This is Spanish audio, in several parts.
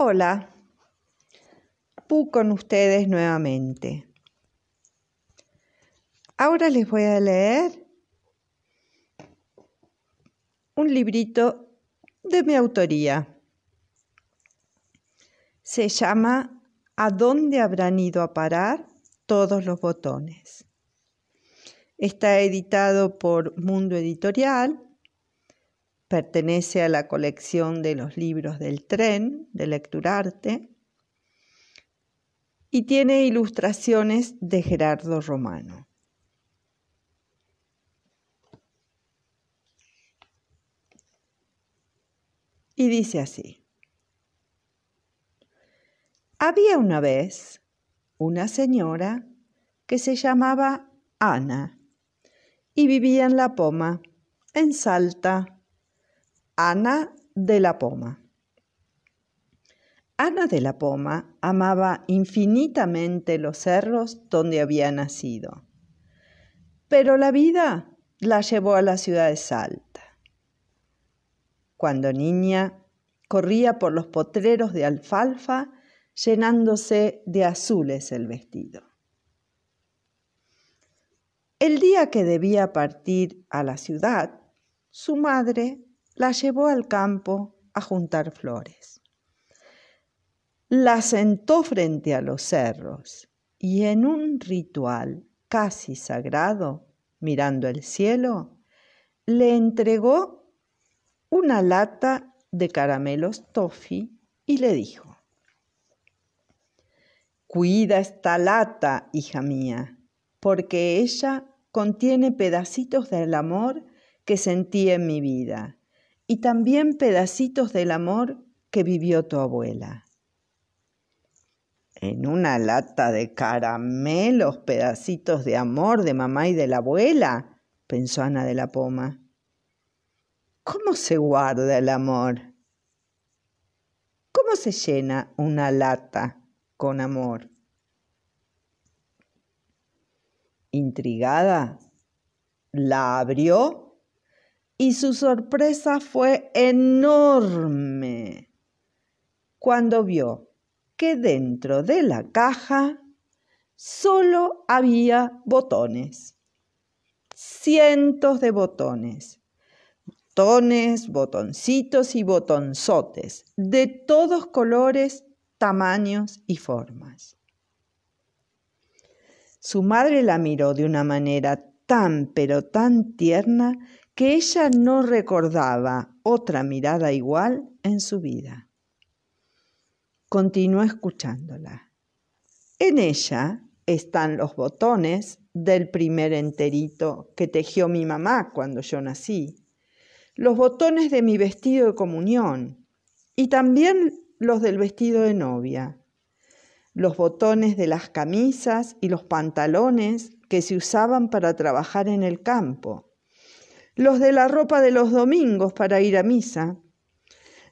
Hola, Pu con ustedes nuevamente. Ahora les voy a leer un librito de mi autoría. Se llama ¿A dónde habrán ido a parar todos los botones? Está editado por Mundo Editorial Pertenece a la colección de los libros del tren de Lecturarte y tiene ilustraciones de Gerardo Romano. Y dice así. Había una vez una señora que se llamaba Ana y vivía en La Poma, en Salta, Ana de la Poma. Ana de la Poma amaba infinitamente los cerros donde había nacido, pero la vida la llevó a la ciudad de Salta. Cuando niña, corría por los potreros de alfalfa llenándose de azules el vestido. El día que debía partir a la ciudad, su madre la llevó al campo a juntar flores. La sentó frente a los cerros y en un ritual casi sagrado, mirando el cielo, le entregó una lata de caramelos toffee y le dijo, Cuida esta lata, hija mía, porque ella contiene pedacitos del amor que sentí en mi vida y también pedacitos del amor que vivió tu abuela. En una lata de caramelos, pedacitos de amor de mamá y de la abuela, pensó Ana de la Poma. ¿Cómo se guarda el amor? ¿Cómo se llena una lata con amor? Intrigada, la abrió y su sorpresa fue enorme cuando vio que dentro de la caja solo había botones, cientos de botones, botones, botoncitos y botonzotes, de todos colores, tamaños y formas. Su madre la miró de una manera tan pero tan tierna que ella no recordaba otra mirada igual en su vida. Continuó escuchándola. En ella están los botones del primer enterito que tejió mi mamá cuando yo nací, los botones de mi vestido de comunión y también los del vestido de novia, los botones de las camisas y los pantalones que se usaban para trabajar en el campo los de la ropa de los domingos para ir a misa,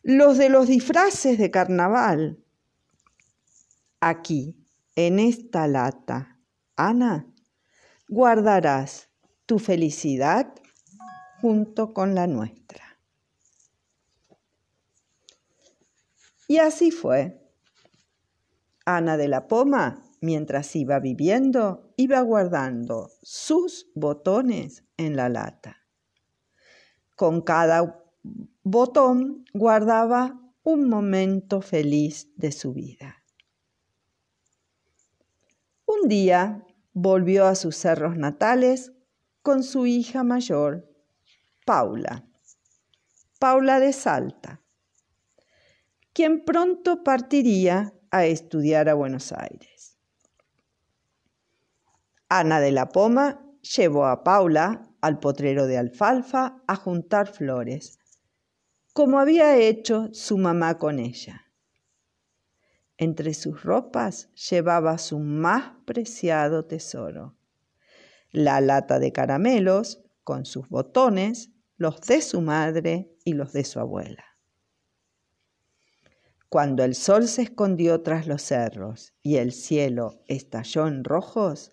los de los disfraces de carnaval. Aquí, en esta lata, Ana, guardarás tu felicidad junto con la nuestra. Y así fue. Ana de la Poma, mientras iba viviendo, iba guardando sus botones en la lata. Con cada botón guardaba un momento feliz de su vida. Un día volvió a sus cerros natales con su hija mayor, Paula, Paula de Salta, quien pronto partiría a estudiar a Buenos Aires. Ana de la Poma llevó a Paula al potrero de alfalfa a juntar flores, como había hecho su mamá con ella. Entre sus ropas llevaba su más preciado tesoro, la lata de caramelos con sus botones, los de su madre y los de su abuela. Cuando el sol se escondió tras los cerros y el cielo estalló en rojos,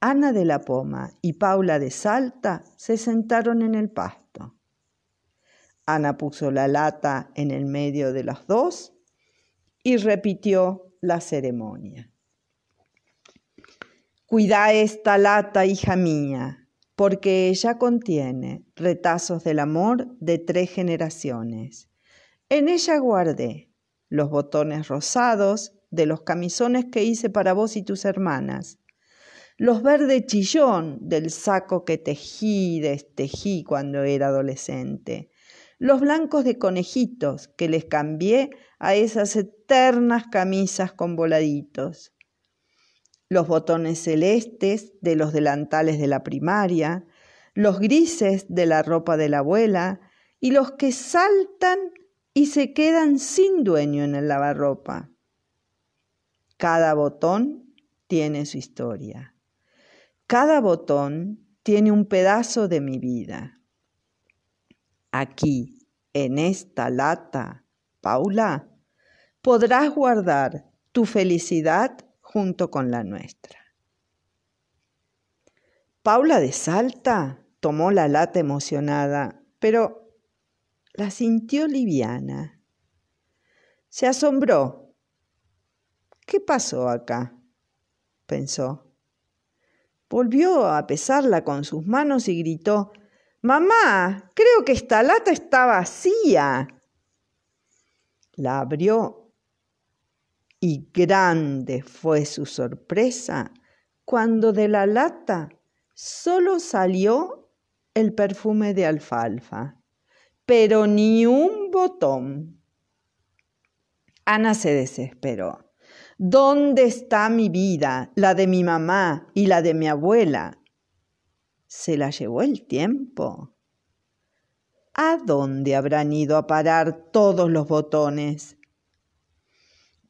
Ana de la Poma y Paula de Salta se sentaron en el pasto. Ana puso la lata en el medio de las dos y repitió la ceremonia. Cuida esta lata, hija mía, porque ella contiene retazos del amor de tres generaciones. En ella guardé los botones rosados de los camisones que hice para vos y tus hermanas, los verdes chillón del saco que tejí, destejí cuando era adolescente, los blancos de conejitos que les cambié a esas eternas camisas con voladitos, los botones celestes de los delantales de la primaria, los grises de la ropa de la abuela y los que saltan y se quedan sin dueño en el lavarropa. Cada botón tiene su historia. Cada botón tiene un pedazo de mi vida. Aquí, en esta lata, Paula, podrás guardar tu felicidad junto con la nuestra. Paula de Salta tomó la lata emocionada, pero la sintió liviana. Se asombró. ¿Qué pasó acá? pensó. Volvió a pesarla con sus manos y gritó, Mamá, creo que esta lata está vacía. La abrió y grande fue su sorpresa cuando de la lata solo salió el perfume de alfalfa, pero ni un botón. Ana se desesperó. ¿Dónde está mi vida, la de mi mamá y la de mi abuela? ¿Se la llevó el tiempo? ¿A dónde habrán ido a parar todos los botones?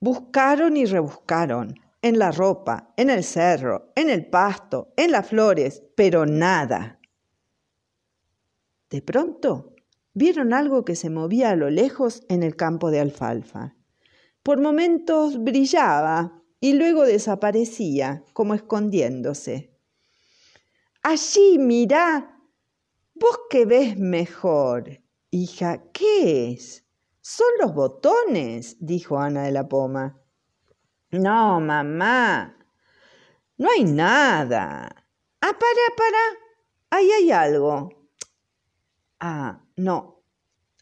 Buscaron y rebuscaron, en la ropa, en el cerro, en el pasto, en las flores, pero nada. De pronto vieron algo que se movía a lo lejos en el campo de alfalfa. Por momentos brillaba y luego desaparecía, como escondiéndose. Allí, mirá, vos que ves mejor. Hija, ¿qué es? Son los botones, dijo Ana de la Poma. No, mamá, no hay nada. Ah, para, para, ahí hay algo. Ah, no,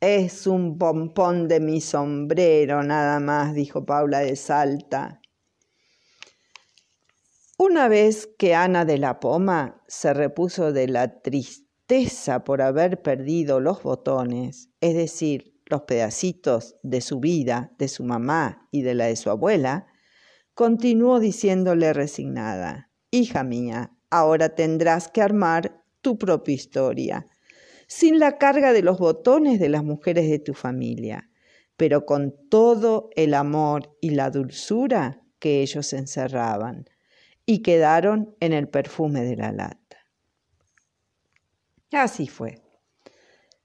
es un pompón de mi sombrero, nada más, dijo Paula de Salta. Una vez que Ana de la Poma se repuso de la tristeza por haber perdido los botones, es decir, los pedacitos de su vida, de su mamá y de la de su abuela, continuó diciéndole resignada, Hija mía, ahora tendrás que armar tu propia historia sin la carga de los botones de las mujeres de tu familia, pero con todo el amor y la dulzura que ellos encerraban y quedaron en el perfume de la lata. Así fue.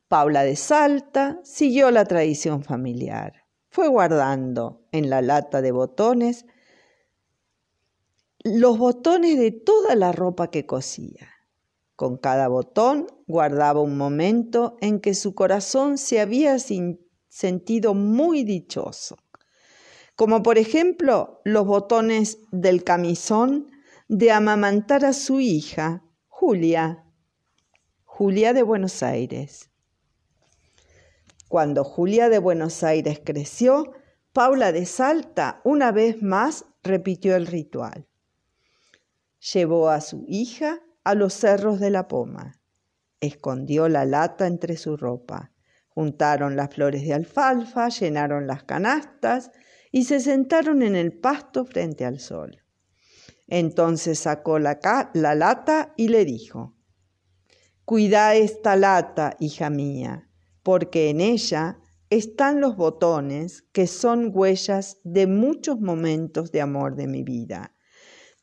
Paula de Salta siguió la tradición familiar. Fue guardando en la lata de botones los botones de toda la ropa que cosía con cada botón guardaba un momento en que su corazón se había sentido muy dichoso, como por ejemplo los botones del camisón de amamantar a su hija, Julia, Julia de Buenos Aires. Cuando Julia de Buenos Aires creció, Paula de Salta una vez más repitió el ritual. Llevó a su hija a los cerros de la poma. Escondió la lata entre su ropa. Juntaron las flores de alfalfa, llenaron las canastas y se sentaron en el pasto frente al sol. Entonces sacó la, la lata y le dijo, Cuida esta lata, hija mía, porque en ella están los botones que son huellas de muchos momentos de amor de mi vida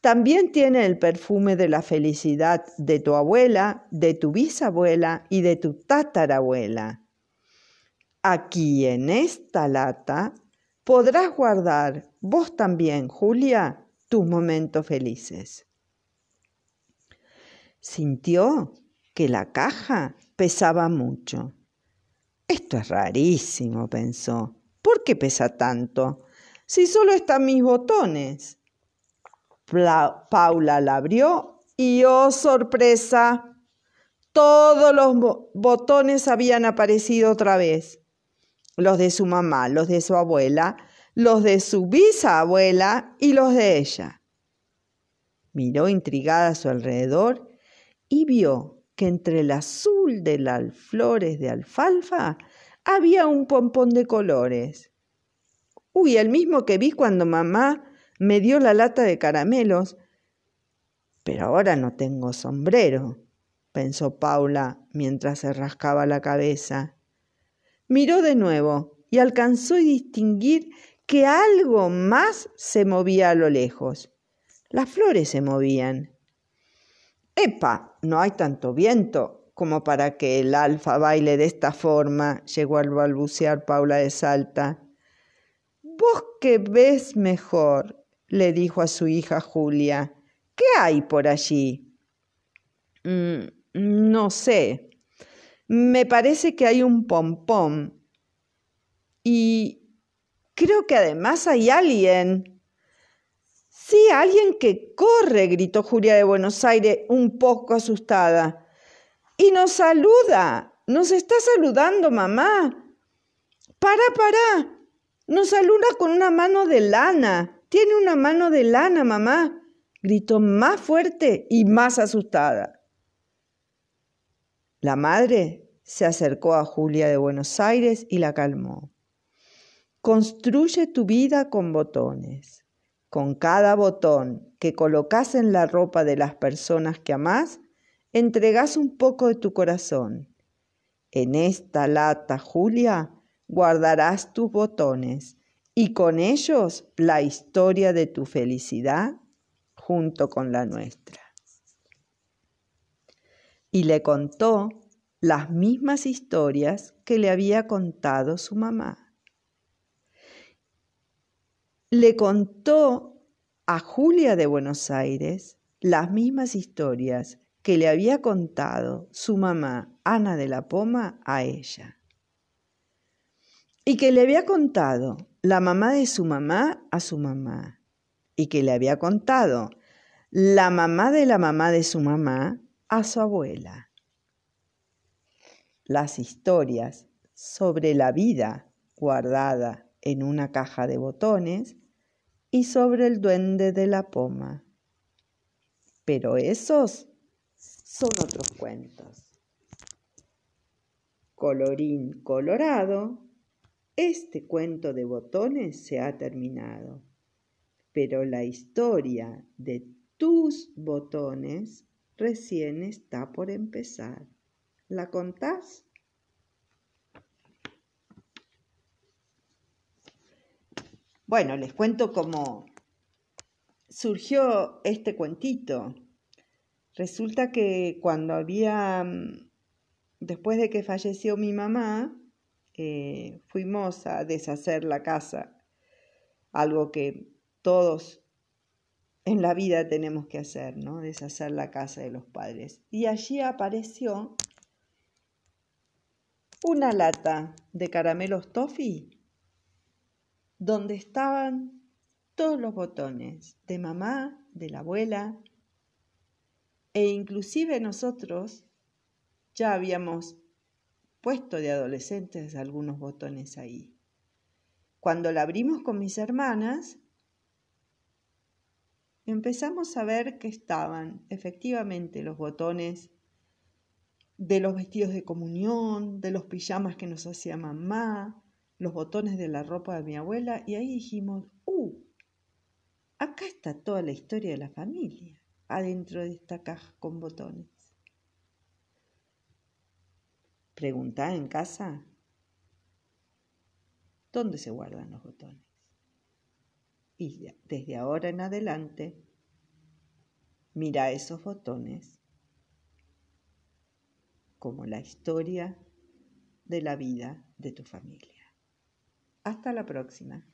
también tiene el perfume de la felicidad de tu abuela, de tu bisabuela y de tu tatarabuela. Aquí en esta lata podrás guardar vos también, Julia, tus momentos felices. Sintió que la caja pesaba mucho. Esto es rarísimo, pensó. ¿Por qué pesa tanto? si solo están mis botones? Paula la abrió y ¡oh sorpresa! Todos los botones habían aparecido otra vez. Los de su mamá, los de su abuela, los de su bisabuela y los de ella. Miró intrigada a su alrededor y vio que entre el azul de las flores de alfalfa había un pompón de colores. Uy, el mismo que vi cuando mamá me dio la lata de caramelos. Pero ahora no tengo sombrero, pensó Paula mientras se rascaba la cabeza. Miró de nuevo y alcanzó a distinguir que algo más se movía a lo lejos. Las flores se movían. ¡Epa! No hay tanto viento como para que el alfa baile de esta forma, llegó al balbucear Paula de Salta. Vos que ves mejor, le dijo a su hija Julia, ¿qué hay por allí? Mm, no sé. Me parece que hay un pompón. Y creo que además hay alguien. Sí, alguien que corre, gritó Julia de Buenos Aires, un poco asustada. Y nos saluda. Nos está saludando, mamá. Para, para. Nos saluda con una mano de lana. Tiene una mano de lana, mamá. Gritó más fuerte y más asustada. La madre se acercó a Julia de Buenos Aires y la calmó. Construye tu vida con botones. Con cada botón que colocas en la ropa de las personas que amás, entregas un poco de tu corazón. En esta lata, Julia, guardarás tus botones y con ellos la historia de tu felicidad junto con la nuestra. Y le contó las mismas historias que le había contado su mamá. Le contó a Julia de Buenos Aires las mismas historias que le había contado su mamá Ana de la Poma a ella y que le había contado la mamá de su mamá a su mamá y que le había contado la mamá de la mamá de su mamá a su abuela. Las historias sobre la vida guardada en una caja de botones y sobre el duende de la poma. Pero esos son otros cuentos. Colorín colorado este cuento de botones se ha terminado, pero la historia de tus botones recién está por empezar. ¿La contás? Bueno, les cuento cómo surgió este cuentito. Resulta que cuando había, mm, después de que falleció mi mamá, eh, fuimos a deshacer la casa, algo que todos en la vida tenemos que hacer, ¿no? Deshacer la casa de los padres. Y allí apareció una lata de caramelos toffee donde estaban todos los botones de mamá, de la abuela, e inclusive nosotros ya habíamos puesto de adolescentes algunos botones ahí. Cuando la abrimos con mis hermanas, empezamos a ver que estaban efectivamente los botones de los vestidos de comunión, de los pijamas que nos hacía mamá, los botones de la ropa de mi abuela, y ahí dijimos, ¡uh! Acá está toda la historia de la familia, adentro de esta caja con botones. Pregunta en casa dónde se guardan los botones. Y desde ahora en adelante, mira esos botones como la historia de la vida de tu familia. Hasta la próxima.